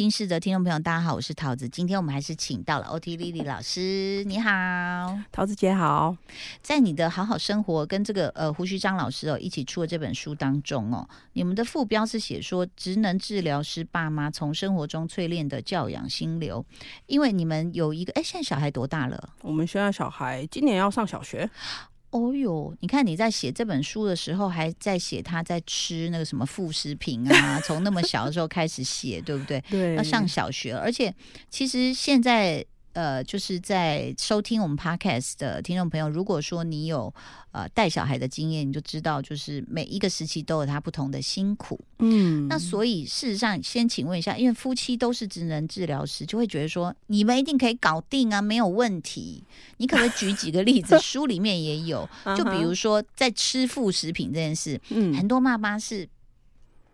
位女人心事的听众朋友，大家好，我是桃子。今天我们还是请到了 OT 丽丽老师，你好，桃子姐好。在你的好好生活跟这个呃胡须章老师哦一起出的这本书当中哦，你们的副标是写说职能治疗师爸妈从生活中淬炼的教养心流，因为你们有一个哎，现在小孩多大了？我们现在小孩今年要上小学。哦哟，你看你在写这本书的时候，还在写他在吃那个什么副食品啊，从那么小的时候开始写，对不对？对，要上小学，而且其实现在。呃，就是在收听我们 podcast 的听众朋友，如果说你有呃带小孩的经验，你就知道，就是每一个时期都有他不同的辛苦。嗯，那所以事实上，先请问一下，因为夫妻都是职能治疗师，就会觉得说你们一定可以搞定啊，没有问题。你可不可以举几个例子？书里面也有，就比如说在吃副食品这件事，嗯，很多妈妈是。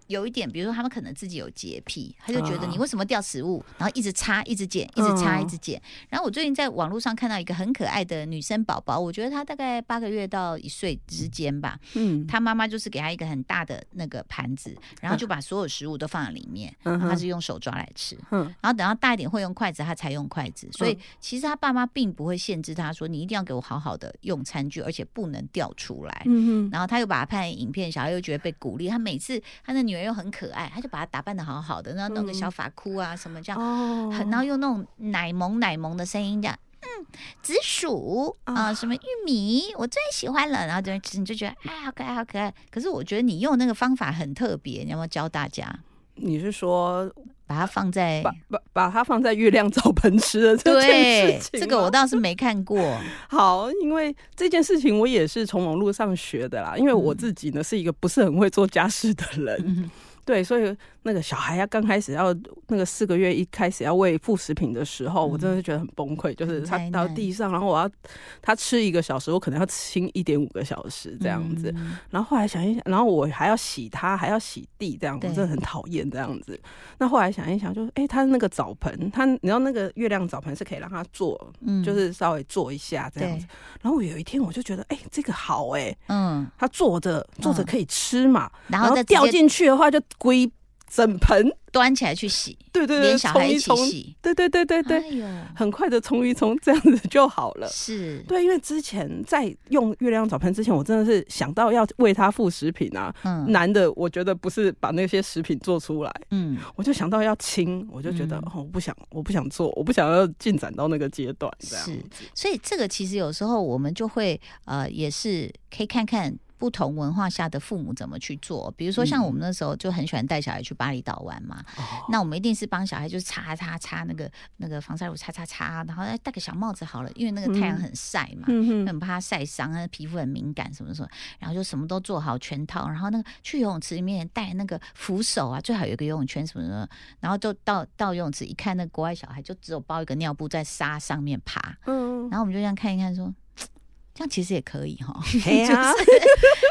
有一点，比如说他们可能自己有洁癖，他就觉得你为什么掉食物，然后一直擦、一直捡、一直擦、一直捡。然后我最近在网络上看到一个很可爱的女生宝宝，我觉得她大概八个月到一岁之间吧。嗯，她妈妈就是给她一个很大的那个盘子，然后就把所有食物都放在里面，然后她是用手抓来吃。嗯，然后等到大一点会用筷子，她才用筷子。所以其实她爸妈并不会限制她说你一定要给我好好的用餐具，而且不能掉出来。嗯然后他又把她拍影片，小孩又觉得被鼓励。他每次他的女。又很可爱，他就把她打扮的好好的，然后弄个小发箍啊什么这样，很然后用那种奶萌奶萌的声音这样，嗯，紫薯啊，什么玉米，我最喜欢了。然后就你就觉得哎，好可爱，好可爱。可是我觉得你用那个方法很特别，你要不要教大家？你是说把它放在把把把它放在月亮澡盆吃的这件事情？这个我倒是没看过。好，因为这件事情我也是从网络上学的啦。因为我自己呢是一个不是很会做家事的人。对，所以那个小孩要刚开始要那个四个月一开始要喂副食品的时候，我真的是觉得很崩溃。就是他到地上，然后我要他吃一个小时，我可能要清一点五个小时这样子。然后后来想一想，然后我还要洗他，还要洗地，这样我真的很讨厌这样子。那后来想一想，就是哎，他那个澡盆，他你知道那个月亮澡盆是可以让他坐，就是稍微坐一下这样子。然后我有一天我就觉得，哎，这个好哎，嗯，他坐着坐着可以吃嘛，然后掉进去的话就。归整盆。端起来去洗，对对对，连小孩一起洗，对对对对对，很快的冲一冲，这样子就好了。是。对，因为之前在用月亮澡盆之前，我真的是想到要为他副食品啊，嗯。难的，我觉得不是把那些食品做出来，嗯，我就想到要清，我就觉得哦，我不想，我不想做，我不想要进展到那个阶段，这样。是，所以这个其实有时候我们就会呃，也是可以看看。不同文化下的父母怎么去做？比如说，像我们那时候就很喜欢带小孩去巴厘岛玩嘛。那我们一定是帮小孩就是擦擦擦那个那个防晒乳，擦擦擦，然后戴个小帽子好了，因为那个太阳很晒嘛，很怕他晒伤，他皮肤很敏感什么什么。然后就什么都做好全套，然后那个去游泳池里面带那个扶手啊，最好有一个游泳圈什么的。然后就到到游泳池一看，那国外小孩就只有包一个尿布在沙上面爬。嗯，然后我们就这样看一看说。这样其实也可以哈，就是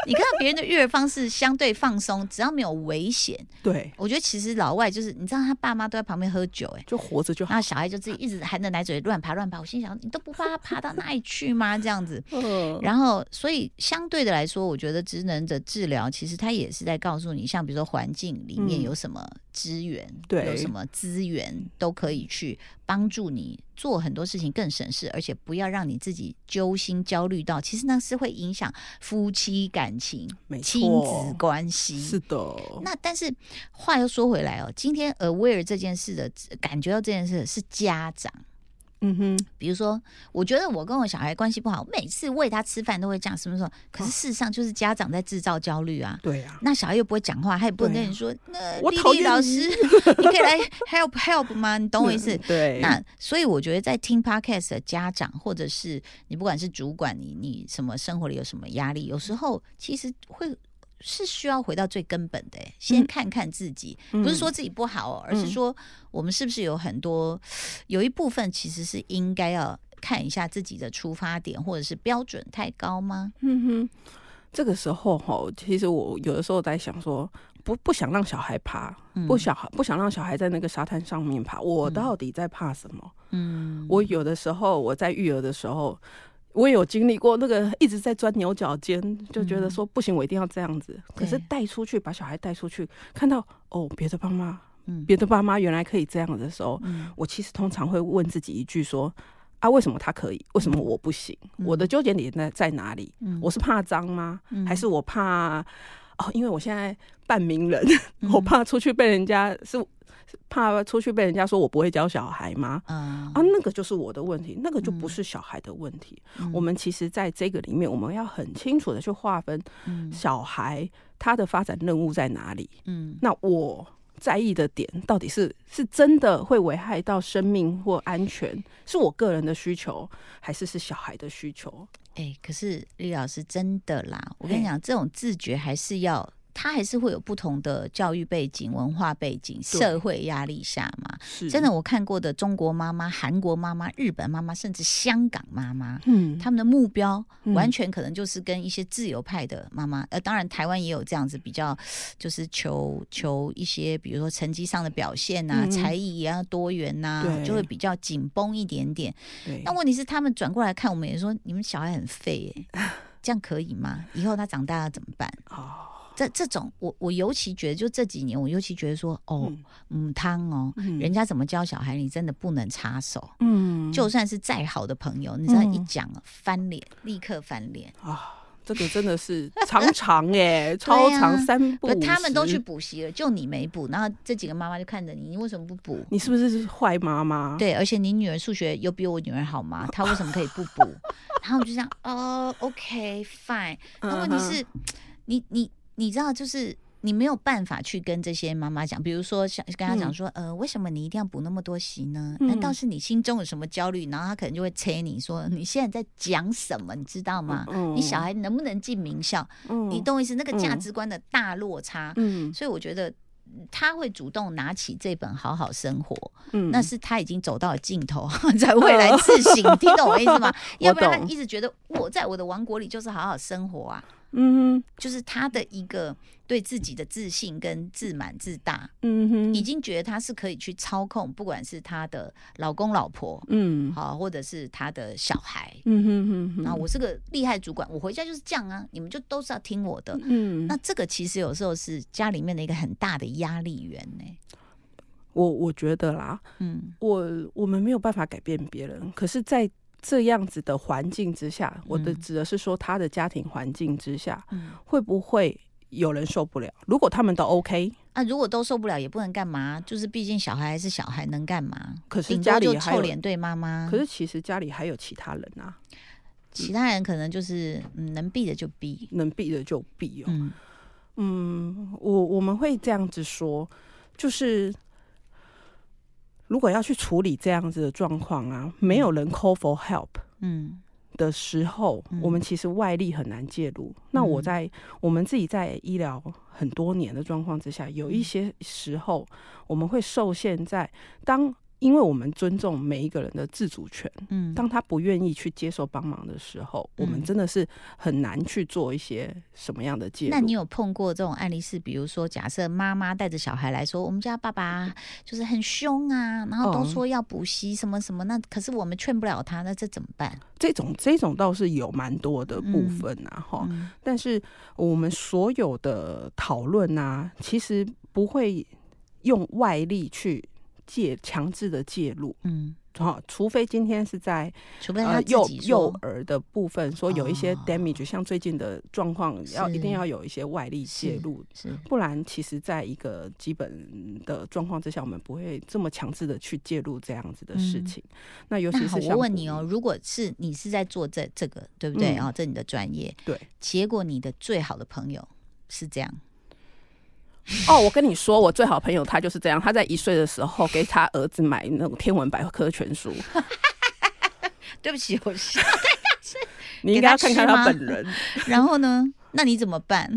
你看到别人的育儿方式相对放松，只要没有危险。对，我觉得其实老外就是，你知道他爸妈都在旁边喝酒，哎，就活着就好。然后小孩就自己一直含着奶嘴乱爬乱爬，我心想你都不怕他爬到哪里去吗？这样子。嗯。然后，所以相对的来说，我觉得职能的治疗其实他也是在告诉你，像比如说环境里面有什么资源，对，有什么资源都可以去帮助你做很多事情更省事，而且不要让你自己揪心焦虑。到其实那是会影响夫妻感情、亲子关系。是的。那但是话又说回来哦，今天 aware 这件事的感觉到这件事是家长。嗯哼，比如说，我觉得我跟我小孩关系不好，每次喂他吃饭都会这样，什么什么。可是事实上就是家长在制造焦虑啊。对啊。那小孩又不会讲话，他也不能跟你说，那我讨厌老师，你可以来 help help 吗？你懂我意思？对。那所以我觉得在听 podcast 的家长，或者是你不管是主管，你你什么生活里有什么压力，有时候其实会。是需要回到最根本的，先看看自己，不是说自己不好，而是说我们是不是有很多有一部分其实是应该要看一下自己的出发点或者是标准太高吗？嗯哼，这个时候哈，其实我有的时候在想说，不不想让小孩爬，不想不想让小孩在那个沙滩上面爬，我到底在怕什么？嗯，我有的时候我在育儿的时候。我也有经历过那个一直在钻牛角尖，就觉得说不行，我一定要这样子。可是带出去，把小孩带出去，看到哦，别的爸妈别的爸妈原来可以这样的时候，我其实通常会问自己一句说：啊，为什么他可以？为什么我不行？我的纠结点在在哪里？我是怕脏吗？还是我怕？哦，因为我现在半名人，我怕出去被人家是怕出去被人家说我不会教小孩吗？啊，那个就是我的问题，那个就不是小孩的问题。我们其实在这个里面，我们要很清楚的去划分小孩他的发展任务在哪里。嗯，那我在意的点到底是是真的会危害到生命或安全，是我个人的需求，还是是小孩的需求？哎，可是李老师真的啦，我跟你讲，这种自觉还是要。他还是会有不同的教育背景、文化背景、社会压力下嘛？真的，我看过的中国妈妈、韩国妈妈、日本妈妈，甚至香港妈妈，嗯，他们的目标完全可能就是跟一些自由派的妈妈，呃，当然台湾也有这样子比较，就是求求一些，比如说成绩上的表现呐，才艺也要多元呐，就会比较紧绷一点点。那问题是，他们转过来看我们，也说你们小孩很废，哎，这样可以吗？以后他长大了怎么办？哦。这这种，我我尤其觉得，就这几年，我尤其觉得说，哦，母汤哦，人家怎么教小孩，你真的不能插手。嗯，就算是再好的朋友，你知道一讲翻脸，立刻翻脸啊！这个真的是长 长哎，超长三步。他们都去补习了，就你没补，然后这几个妈妈就看着你，你为什么不补？你是不是坏妈妈？对，而且你女儿数学又比我女儿好吗？她为什么可以不补？然后我就这样，哦，OK，fine。那问题是，你你。你知道，就是你没有办法去跟这些妈妈讲，比如说想跟她讲说，呃，为什么你一定要补那么多习呢？难道是你心中有什么焦虑？然后他可能就会催你说，你现在在讲什么？你知道吗？你小孩能不能进名校？你懂我意思？那个价值观的大落差。嗯，所以我觉得他会主动拿起这本《好好生活》，嗯，那是他已经走到了尽头，在未来自省。听懂我意思吗？要不然他一直觉得我在我的王国里就是好好生活啊。嗯哼，就是他的一个对自己的自信跟自满自大，嗯哼，已经觉得他是可以去操控，不管是他的老公老婆，嗯，好，或者是他的小孩，嗯哼哼，那我是个厉害主管，我回家就是这样啊，你们就都是要听我的，嗯，那这个其实有时候是家里面的一个很大的压力源呢。我我觉得啦，嗯，我我们没有办法改变别人，可是，在这样子的环境之下，我的指的是说他的家庭环境之下，会不会有人受不了？如果他们都 OK，啊，如果都受不了，也不能干嘛？就是毕竟小孩还是小孩，能干嘛？可是家里臭脸对妈妈。可是其实家里还有其他人啊，其他人可能就是嗯，能避的就避，能避的就避哦。嗯，我我们会这样子说，就是。如果要去处理这样子的状况啊，没有人 call for help，嗯，的时候，我们其实外力很难介入。那我在我们自己在医疗很多年的状况之下，有一些时候我们会受限在当。因为我们尊重每一个人的自主权，嗯，当他不愿意去接受帮忙的时候，我们真的是很难去做一些什么样的介入。那你有碰过这种案例是，比如说，假设妈妈带着小孩来说，我们家爸爸就是很凶啊，然后都说要补习什么什么，那可是我们劝不了他，那这怎么办？这种这种倒是有蛮多的部分啊，哈，但是我们所有的讨论啊，其实不会用外力去。介强制的介入，嗯，好，除非今天是在，除非他幼幼儿的部分说有一些 damage，像最近的状况，要一定要有一些外力介入，是，不然其实在一个基本的状况之下，我们不会这么强制的去介入这样子的事情。那尤其是我问你哦，如果是你是在做这这个，对不对啊？这你的专业，对，结果你的最好的朋友是这样。哦，我跟你说，我最好朋友他就是这样。他在一岁的时候给他儿子买那种天文百科全书。对不起，我是 你应该要看看他本人。然后呢？那你怎么办？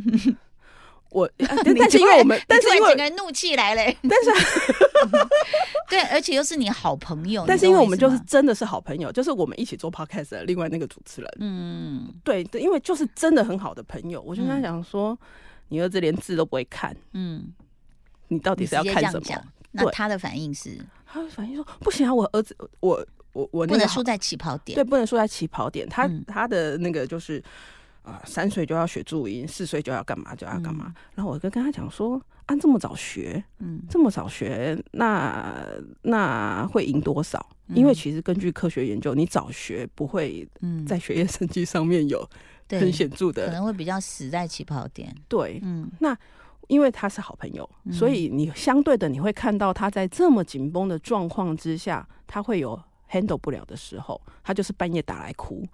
我 但是因为我们，但是因为整个怒气来了。但是对，而且又是你好朋友。但是因为我们就是真的是好朋友，就是我们一起做 podcast 的另外那个主持人。嗯，对对，因为就是真的很好的朋友，我就跟他讲说。你儿子连字都不会看，嗯，你到底是要看什么？那他的反应是，他的反应说不行啊，我儿子，我我我不能输在起跑点，对，不能输在起跑点。他他的那个就是，啊，三岁就要学注音，四岁就要干嘛就要干嘛。然后我就跟他讲说，按这么早学，嗯，这么早学，那那会赢多少？因为其实根据科学研究，你早学不会在学业成绩上面有很显著的，可能会比较死在起跑点。对，嗯，那因为他是好朋友，所以你相对的你会看到他在这么紧绷的状况之下，他会有 handle 不了的时候，他就是半夜打来哭。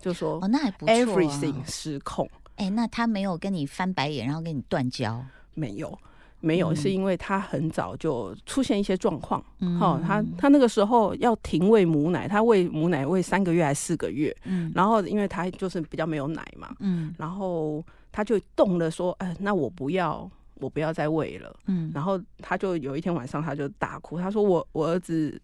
就说哦，那还不错，everything 失控。哎，那他没有跟你翻白眼，然后跟你断交？没有，没有，是因为他很早就出现一些状况。哦，他他那个时候要停喂母奶，他喂母奶喂三个月还是四个月？嗯，然后因为他就是比较没有奶嘛，嗯，然后他就动了，说，哎，那我不要，我不要再喂了。嗯，然后他就有一天晚上他就大哭，他说我我儿子。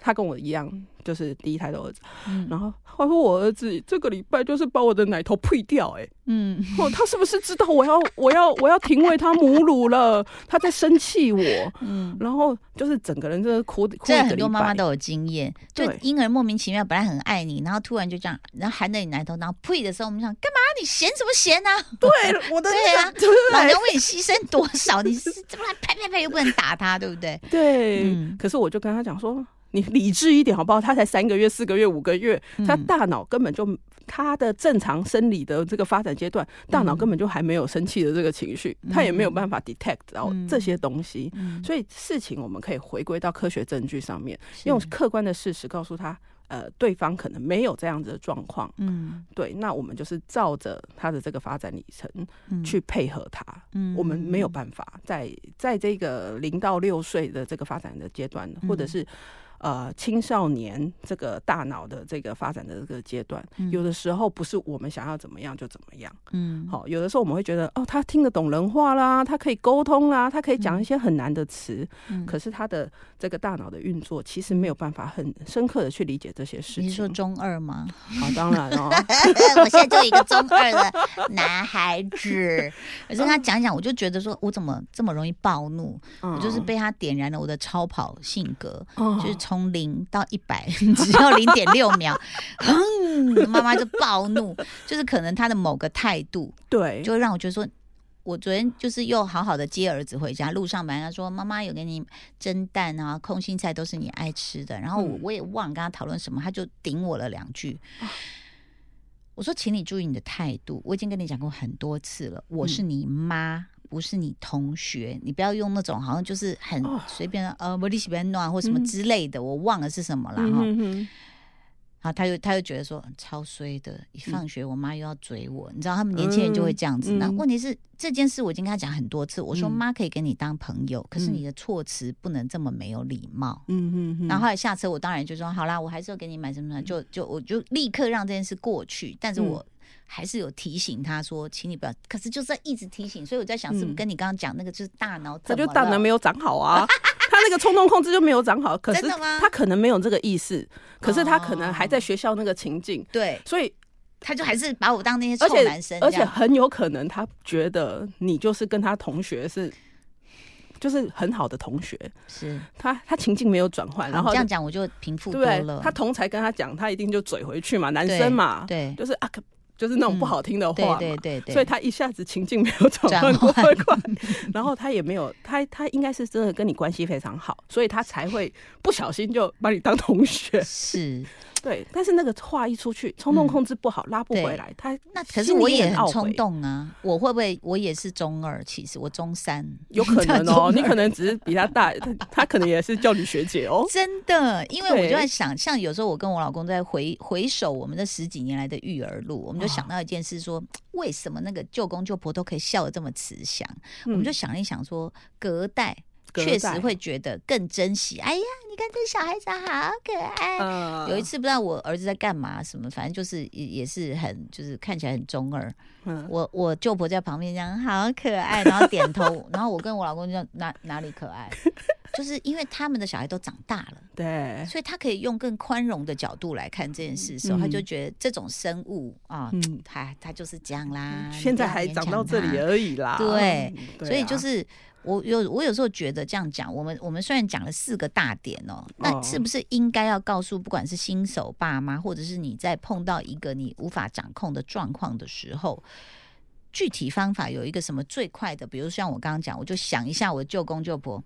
他跟我一样，就是第一胎的儿子。然后他说：“我儿子这个礼拜就是把我的奶头呸掉。”哎，嗯，哦，他是不是知道我要我要我要停喂他母乳了？他在生气我。嗯，然后就是整个人真的哭哭。这很多妈妈都有经验，就婴儿莫名其妙本来很爱你，然后突然就这样，然后含着你奶头，然后呸的时候，我们想干嘛？你嫌什么嫌呢？对，我的 对啊，老娘为你牺牲多少？你是怎么来拍拍拍又不能打他，对不对？对，可是我就跟他讲说。你理智一点好不好？他才三个月、四个月、五个月，他大脑根本就他的正常生理的这个发展阶段，大脑根本就还没有生气的这个情绪，他也没有办法 detect 到这些东西。所以事情我们可以回归到科学证据上面，用客观的事实告诉他，呃，对方可能没有这样子的状况。嗯，对，那我们就是照着他的这个发展里程去配合他。嗯，我们没有办法在在这个零到六岁的这个发展的阶段，或者是。呃，青少年这个大脑的这个发展的这个阶段，有的时候不是我们想要怎么样就怎么样。嗯，好，有的时候我们会觉得，哦，他听得懂人话啦，他可以沟通啦，他可以讲一些很难的词。嗯，可是他的这个大脑的运作其实没有办法很深刻的去理解这些事情。你说中二吗？好，当然哦。我现在就一个中二的男孩子，可是他讲讲，我就觉得说我怎么这么容易暴怒？我就是被他点燃了我的超跑性格，就是。从零到一百 只要零点六 秒，嗯，妈妈就暴怒，就是可能他的某个态度，对，就会让我觉得说，我昨天就是又好好的接儿子回家，路上本来说妈妈有给你蒸蛋啊，空心菜都是你爱吃的，然后我我也忘了跟他讨论什么，他就顶我了两句。我说，请你注意你的态度，我已经跟你讲过很多次了，我是你妈。不是你同学，你不要用那种好像就是很随便的呃，我你喜欢暖或什么之类的，我忘了是什么了哈。然后他就他就觉得说超衰的，一放学我妈又要追我，你知道他们年轻人就会这样子。那问题是这件事我已经跟他讲很多次，我说妈可以跟你当朋友，可是你的措辞不能这么没有礼貌。嗯嗯。然后后来下车我当然就说好啦，我还是要给你买什么什么，就就我就立刻让这件事过去，但是我。还是有提醒他说，请你不要。可是就是一直提醒，所以我在想，是不是跟你刚刚讲那个，就是大脑？他就大脑没有长好啊，他那个冲动控制就没有长好。可是他可能没有这个意识，可是他可能还在学校那个情境。对，所以他就还是把我当那些臭男生。而且很有可能他觉得你就是跟他同学是，就是很好的同学。是他他情境没有转换，然后这样讲我就平复多了。他同才跟他讲，他一定就嘴回去嘛，男生嘛，对，就是啊。就是那种不好听的话嘛，对对对，所以他一下子情境没有转换过来，然后他也没有，他他应该是真的跟你关系非常好，所以他才会不小心就把你当同学。是。对，但是那个话一出去，冲动控制不好，拉不回来。他那可是我也很冲动啊，我会不会我也是中二？其实我中三，有可能哦。你可能只是比他大，他他可能也是叫你学姐哦。真的，因为我就在想，像有时候我跟我老公在回回首我们这十几年来的育儿路，我们就想到一件事，说为什么那个舅公舅婆都可以笑得这么慈祥？我们就想一想，说隔代。确实会觉得更珍惜。哎呀，你看这小孩子好可爱。有一次不知道我儿子在干嘛，什么反正就是也也是很就是看起来很中二。我我舅婆在旁边讲好可爱，然后点头，然后我跟我老公就哪哪里可爱，就是因为他们的小孩都长大了，对，所以他可以用更宽容的角度来看这件事的时候，他就觉得这种生物啊，他他就是这样啦，现在还长到这里而已啦。对，所以就是。我有我有时候觉得这样讲，我们我们虽然讲了四个大点哦，那哦是不是应该要告诉不管是新手爸妈，或者是你在碰到一个你无法掌控的状况的时候？具体方法有一个什么最快的？比如像我刚刚讲，我就想一下我舅公舅婆，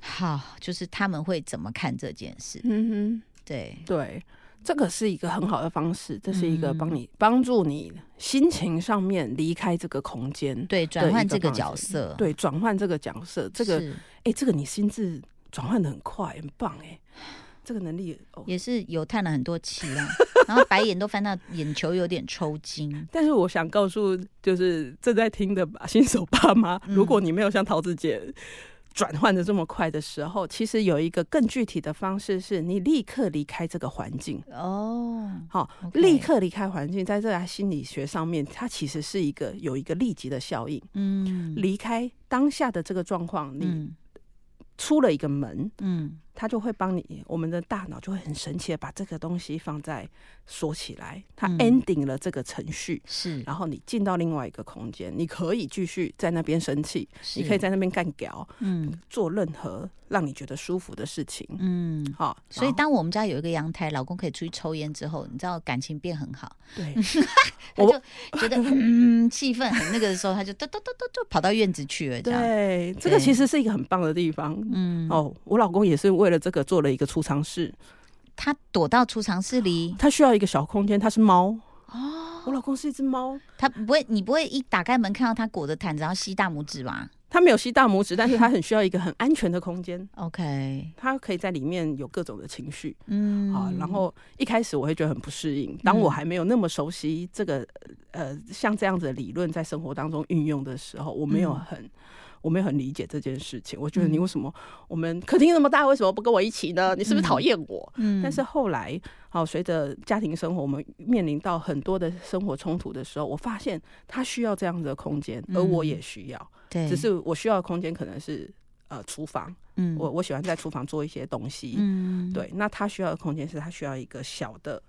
好，就是他们会怎么看这件事？嗯哼。对，对，这个是一个很好的方式，这是一个嗯帮你帮助你心情上面离开这个空间，对，转换这个角色，对，转换这个角色，这个是哎、这个你心智转换的很快，很棒哎，这个能力哦。也是有叹了很多气啦，然后白眼都翻到眼球有点抽筋。但是我想告诉就是正在听的吧新手爸妈，嗯如果你没有像桃子姐。转换的这么快的时候，其实有一个更具体的方式，是你立刻离开这个环境。哦，好立刻离开环境，在这个心理学上面，它其实是一个有一个立即的效应。嗯离开当下的这个状况，你嗯出了一个门，嗯它就会帮你，我们的大脑就会很神奇的把这个东西放在锁起来，它嗯 ending 了这个程序。是，然后你进到另外一个空间，你可以继续在那边生气，你可以在那边干屌，嗯做任何让你觉得舒服的事情。嗯。好，所以当我们家有一个阳台，老公可以出去抽烟之后，你知道感情变很好，对，他我就觉得 嗯气氛很那个的时候，他就嘟嘟嘟嘟就跑到院子去了，对，这个其实是一个很棒的地方。嗯，哦，我老公也是为了这个做了一个储藏室，他躲到储藏室里他需要一个小空间，他是猫。哦，我老公是一只猫，他不会，你不会一打开门看到他裹着毯子，然后吸大拇指吧他没有吸大拇指，但是他很需要一个很安全的空间？OK，他可以在里面有各种的情绪。嗯，啊，然后一开始我会觉得很不适应，当我还没有那么熟悉这个呃像这样子的理论在生活当中运用的时候，我没有嗯很。我没有很理解这件事情，我觉得嗯。你为什么我们客厅那么大，为什么不跟我一起呢？你是不是讨厌我？嗯。但是后来，好，随着家庭生活，我们面临到很多的生活冲突的时候，我发现他需要这样子的空间，而我也需要，对，只是我需要的空间可能是呃厨房，嗯。我我喜欢在厨房做一些东西，嗯，对，那他需要的空间是他需要一个小的，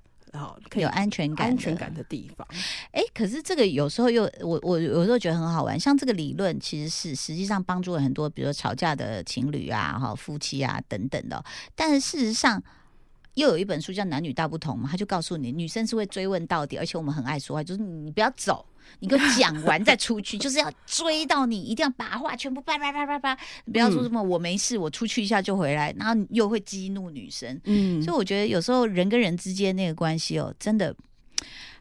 有安全感，安全感。的地方。哎，可是这个有时候又我我有时候觉得很好玩，像这个理论其实是实际上帮助了很多，比如说吵架的情侣啊、哈夫妻啊等等的。但是事实上。又有一本书叫《男女大不同》嘛，他就告诉你，女生是会追问到底，而且我们很爱说话，就是你不要走，你给我讲完再出去，就是要追到你，一定要把话全部叭叭叭叭叭，不要说什么我没事，我出去一下就回来，然后又会激怒女生。嗯所以我觉得有时候人跟人之间那个关系哦，真的，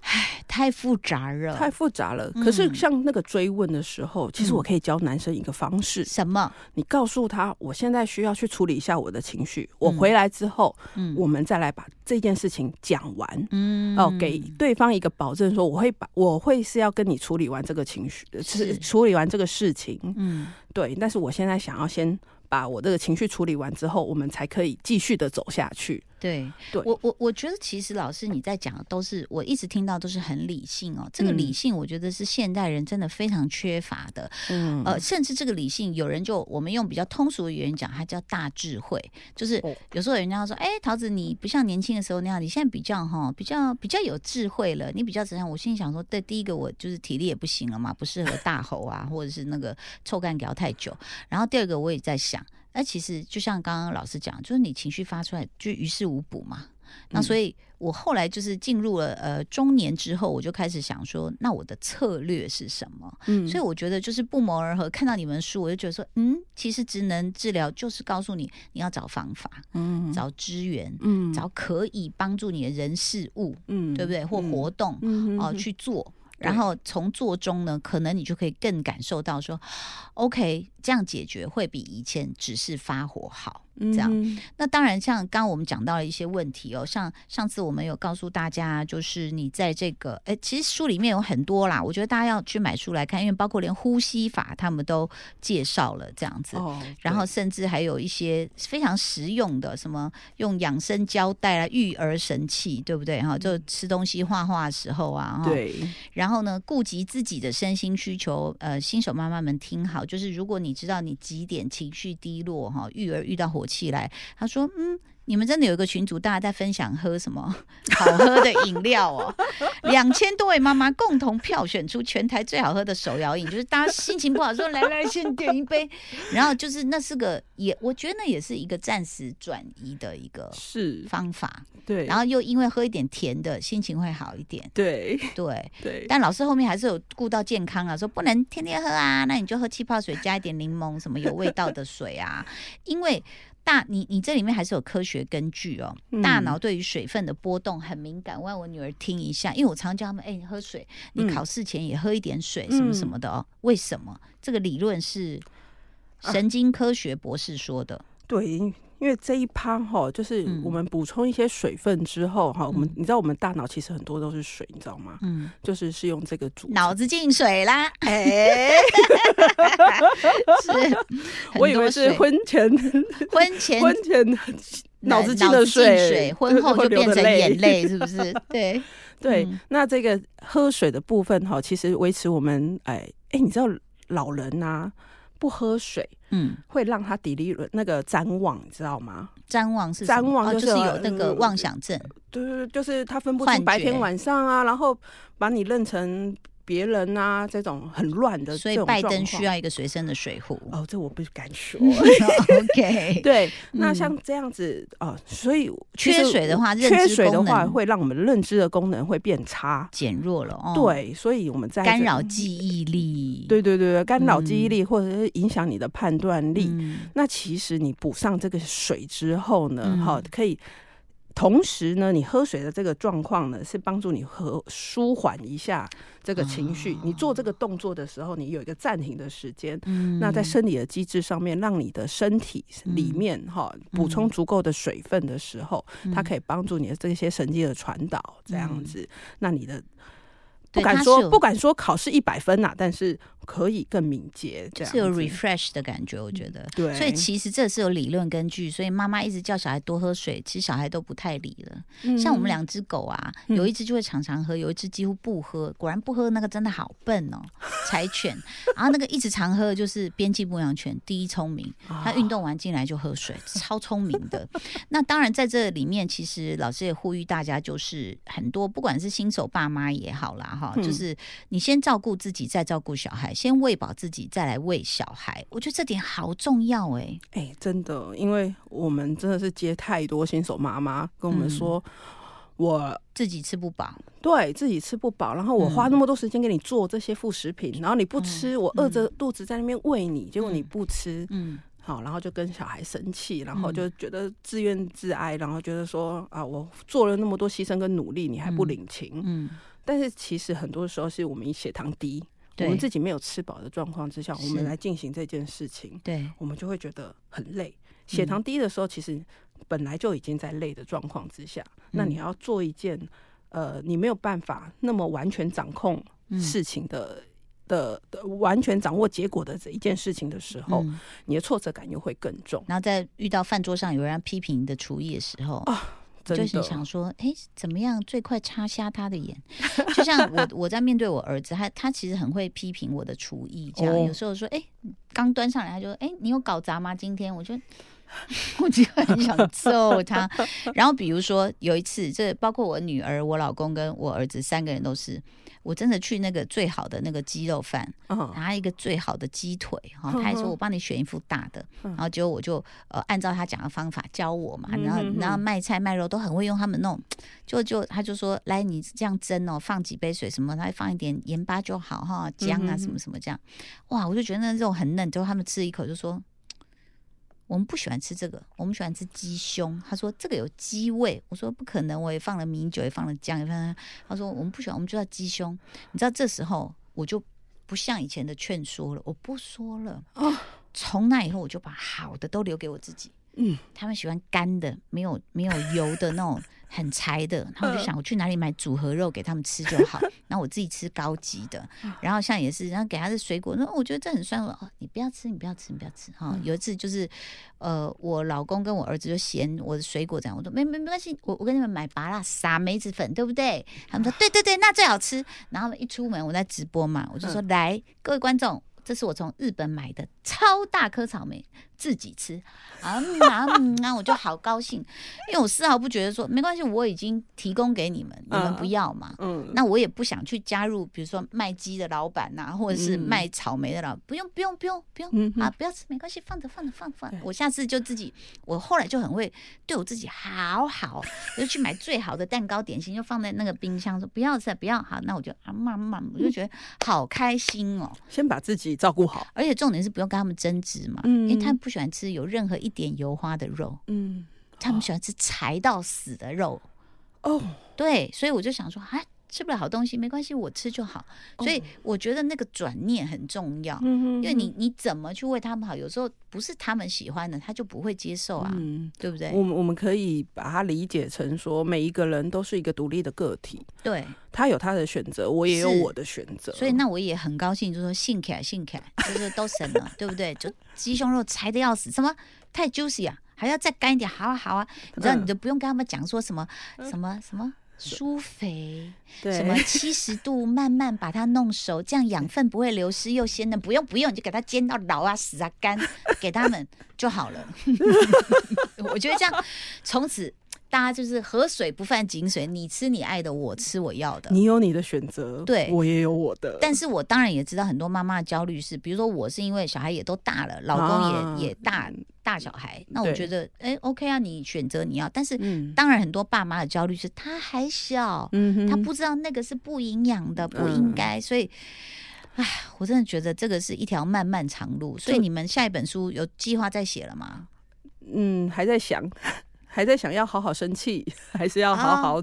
唉，太复杂了。太复杂了。可是嗯像那个追问的时候，其实我可以教男生一个方式，什么？你告诉他，我现在需要去处理一下我的情绪，我回来之后，嗯我们再来把这件事情讲完。嗯哦，给对方一个保证，说我会把我会是要跟你处理完这个情绪，是是处理完这个事情，嗯对。但是我现在想要先把我这个情绪处理完之后，我们才可以继续的走下去。对，对。我我我觉得其实老师你在讲的都是我一直听到都是很理性哦，这个嗯。理性我觉得是现代人真的非常缺乏的，嗯。呃，甚至这个理性有人就我们用比较通俗的语言讲，它叫大智慧，就是哦。有时候人家说，哎，桃子你不像年轻的时候那样，你现在比较哈比较比较有智慧了，你比较怎样？我心里想说，对，第一个我就是体力也不行了嘛，不适合大吼啊，或者是那个臭干聊太久，然后第二个我也在想。那其实就像刚刚老师讲，就是你情绪发出来就于事无补嘛。那所以，我后来就是进入了呃中年之后，我就开始想说，那我的策略是什么？嗯所以我觉得就是不谋而合。看到你们书，我就觉得说，嗯，其实职能治疗就是告诉你，你要找方法，嗯找资源，嗯找可以帮助你的人事物，嗯对不对？或活动嗯哦、去做。然后从做中呢，可能你就可以更感受到说，OK，这样解决会比以前只是发火好。这样嗯那当然，像刚刚我们讲到了一些问题哦，像上次我们有告诉大家，就是你在这个，哎，其实书里面有很多啦，我觉得大家要去买书来看，因为包括连呼吸法他们都介绍了这样子。哦，然后甚至还有一些非常实用的，什么用养生胶带啊、育儿神器，对不对？哈，就吃东西、画画的时候啊，哈。对，然后呢，顾及自己的身心需求，呃，新手妈妈们听好，就是如果你知道你几点情绪低落哈，育儿遇到火气来，他说，嗯，你们真的有一个群组，大家在分享喝什么好喝的饮料哦？两千多位妈妈共同票选出全台最好喝的手摇饮，就是大家心情不好说来来先点一杯，然后就是那是个也我觉得那也是一个暂时转移的一个是方法，对，然后又因为喝一点甜的，心情会好一点，对对对，但老师后面还是有顾到健康啊，说不能天天喝啊，那你就喝气泡水加一点柠檬什么有味道的水啊，因为。大你你这里面还是有科学根据哦，大脑对于水分的波动很敏感。我让我女儿听一下，因为我常叫他们，哎，你喝水，你考试前也喝一点水，什么什么的哦。为什么？这个理论是神经科学博士说的。对。因为这一趴哈，就是我们补充一些水分之后哈，我们你知道我们大脑其实很多都是水，你知道吗？嗯，就是是用这个煮脑子进水啦。哎，是，我以为是婚前婚前婚前脑子进了水，婚后就变成眼泪，是不是？对对，那这个喝水的部分哈，其实维持我们哎哎，你知道老人呐。不喝水，嗯，会让他抵力那个谵妄，你知道吗？谵妄是谵妄，就是有那个妄想症。对对对，就是他分不清白天晚上啊，然后把你认成。别人啊，这种很乱的，所以拜登需要一个随身的水壶。哦，这我不敢说。OK，对，那像这样子啊，所以缺水的话，缺水的话会让我们认知的功能会变差，减弱了。哦对，所以我们在干扰记忆力。对对对，干扰记忆力或者是影响你的判断力。那其实你补上这个水之后呢，哈，可以。同时呢，你喝水的这个状况呢，是帮助你和舒缓一下这个情绪。你做这个动作的时候，你有一个暂停的时间。嗯，那在生理的机制上面，让你的身体里面哈补充足够的水分的时候，它可以帮助你的这些神经的传导，这样子，那你的。不敢说，不敢说考试一百分呐，但是可以更敏捷，是有 refresh 的感觉，我觉得。对，所以其实这是有理论根据，所以妈妈一直叫小孩多喝水，其实小孩都不太理了。像我们两只狗啊，有一只就会常常喝，有一只几乎不喝。果然不喝那个真的好笨哦，柴犬。然后那个一直常喝的就是边境牧羊犬，第一聪明，它运动完进来就喝水，超聪明的。那当然在这里面，其实老师也呼吁大家，就是很多不管是新手爸妈也好啦，哈。就是你先照顾自己，再照顾小孩，先喂饱自己，再来喂小孩。我觉得这点好重要哎哎，真的，因为我们真的是接太多新手妈妈跟我们说，我自己吃不饱，对自己吃不饱，然后我花那么多时间给你做这些副食品，然后你不吃，我饿着肚子在那边喂你，结果你不吃，嗯，好，然后就跟小孩生气，然后就觉得自怨自哀，然后觉得说啊，我做了那么多牺牲跟努力，你还不领情，嗯。但是其实很多时候是我们血糖低，我们自己没有吃饱的状况之下，我们来进行这件事情，对，我们就会觉得很累。血糖低的时候，其实本来就已经在累的状况之下，那你要做一件呃，你没有办法那么完全掌控事情的的的完全掌握结果的这一件事情的时候，你的挫折感又会更重。然后在遇到饭桌上有人批评你的厨艺的时候啊。就是想说，哎，怎么样最快插瞎他的眼？就像我，我在面对我儿子，他他其实很会批评我的厨艺，这样有时候说，哎，刚端上来，他就，哎，你有搞砸吗？今天我就，我就很想揍他。然后比如说有一次，这包括我女儿、我老公跟我儿子三个人都是。我真的去那个最好的那个鸡肉饭，拿一个最好的鸡腿，哈，他还说我帮你选一副大的，然后结果我就呃按照他讲的方法教我嘛，然后然后卖菜卖肉都很会用他们那种，就就他就说来你这样蒸哦，放几杯水什么，他放一点盐巴就好哈，姜啊什么什么这样，哇，我就觉得那肉很嫩，结果他们吃一口就说。我们不喜欢吃这个，我们喜欢吃鸡胸。他说这个有鸡味，我说不可能，我也放了米酒，也放了姜，也放。他说我们不喜欢，我们就要鸡胸。你知道这时候我就不像以前的劝说了，我不说了。从那以后我就把好的都留给我自己。嗯，他们喜欢干的，没有没有油的那种。很柴的，然后我就想我去哪里买组合肉给他们吃就好，然后我自己吃高级的。然后像也是，然后给他的水果，那我觉得这很酸，哦，你不要吃，你不要吃，你不要吃哈。有一次就是，呃，我老公跟我儿子就嫌我的水果这样，我说没没没关系，我我跟你们买拔辣撒梅子粉，对不对？他们说对对对，那最好吃。然后一出门我在直播嘛，我就说来各位观众。这是我从日本买的超大颗草莓，自己吃啊嗯啊嗯啊，我就好高兴，因为我丝毫不觉得说没关系，我已经提供给你们，你们不要嘛。嗯，那我也不想去加入，比如说卖鸡的老板呐、或者是嗯卖草莓的老，不用不用不用不用、嗯啊，不要吃没关系，放着放着放着放着。我下次就自己，我后来就很会对我自己好好，我就去买最好的蛋糕点心，就放在那个冰箱，说不要吃不要好，那我就啊慢慢，我就觉得好开心哦。先把自己照顾好。而且重点是不用跟他们争执嘛，嗯因为他们不喜欢吃有任何一点油花的肉，嗯，他们喜欢吃柴到死的肉。哦，对，所以我就想说，啊，吃不了好东西没关系，我吃就好。所以我觉得那个转念很重要，嗯因为你你怎么去为他们好，有时候不是他们喜欢的，他就不会接受啊，嗯，对不对？我们我们可以把它理解成说，每一个人都是一个独立的个体，对，他有他的选择，我也有我的选择。所以那我也很高兴，就说信起来，信凯，就是都省了，对不对？就鸡胸肉柴的要死，什么太 juicy 啊，还要再干一点，好啊好啊，你知道嗯你就不用跟他们讲说什么什么什么。疏肥，对什么七十度慢慢把它弄熟，这样养分不会流失又鲜嫩。不用不用，你就给它煎到老啊死啊干，给他们就好了。我觉得这样，从此大家就是河水不犯井水，你吃你爱的，我吃我要的。你有你的选择，对我也有我的。但是我当然也知道很多妈妈的焦虑是，比如说我是因为小孩也都大了，老公也、啊也大大小孩，那我觉得哎 OK 啊，你选择你要，但是嗯当然很多爸妈的焦虑是他还小，嗯他不知道那个是不营养的，不应该，所以。唉，我真的觉得这个是一条漫漫长路，所以你们下一本书有计划再写了吗？嗯还在想，还在想要好好生气，还是要好好、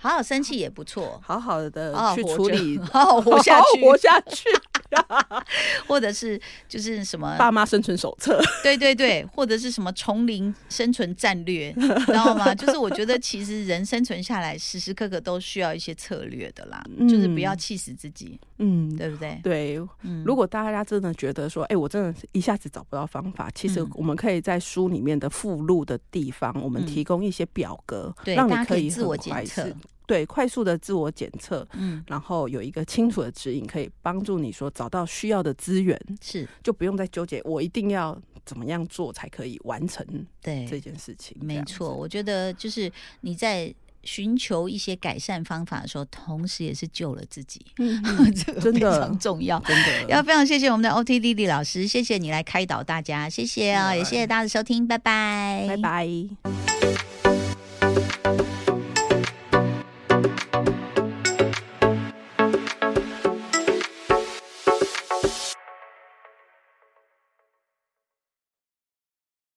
好好生气也不错，好好的去处理，好好活下好好去，活下去。或者是就是什么爸妈生存手册，对对对，或者是什么丛林生存战略，知道吗？就是我觉得其实人生存下来，时时刻刻都需要一些策略的啦，就是不要气死自己，嗯，对不对？对。嗯，如果大家真的觉得说，哎、我真的是一下子找不到方法，其实嗯。我们可以在书里面的附录的地方，我们嗯。提供一些表格，对让你大家可以以自我检测。速，对，快速的自我检测，嗯，然后有一个清楚的指引，可以帮助你说找到需要的资源，是就不用再纠结我一定要怎么样做才可以完成对这对，件事情。没错。我觉得就是你在寻求一些改善方法的时候，同时也是救了自己，嗯嗯这个真的非常重要。真的要非常谢谢我们的 OT 丽丽老师，谢谢你来开导大家，谢谢啊、对也谢谢大家的收听，拜拜，拜拜。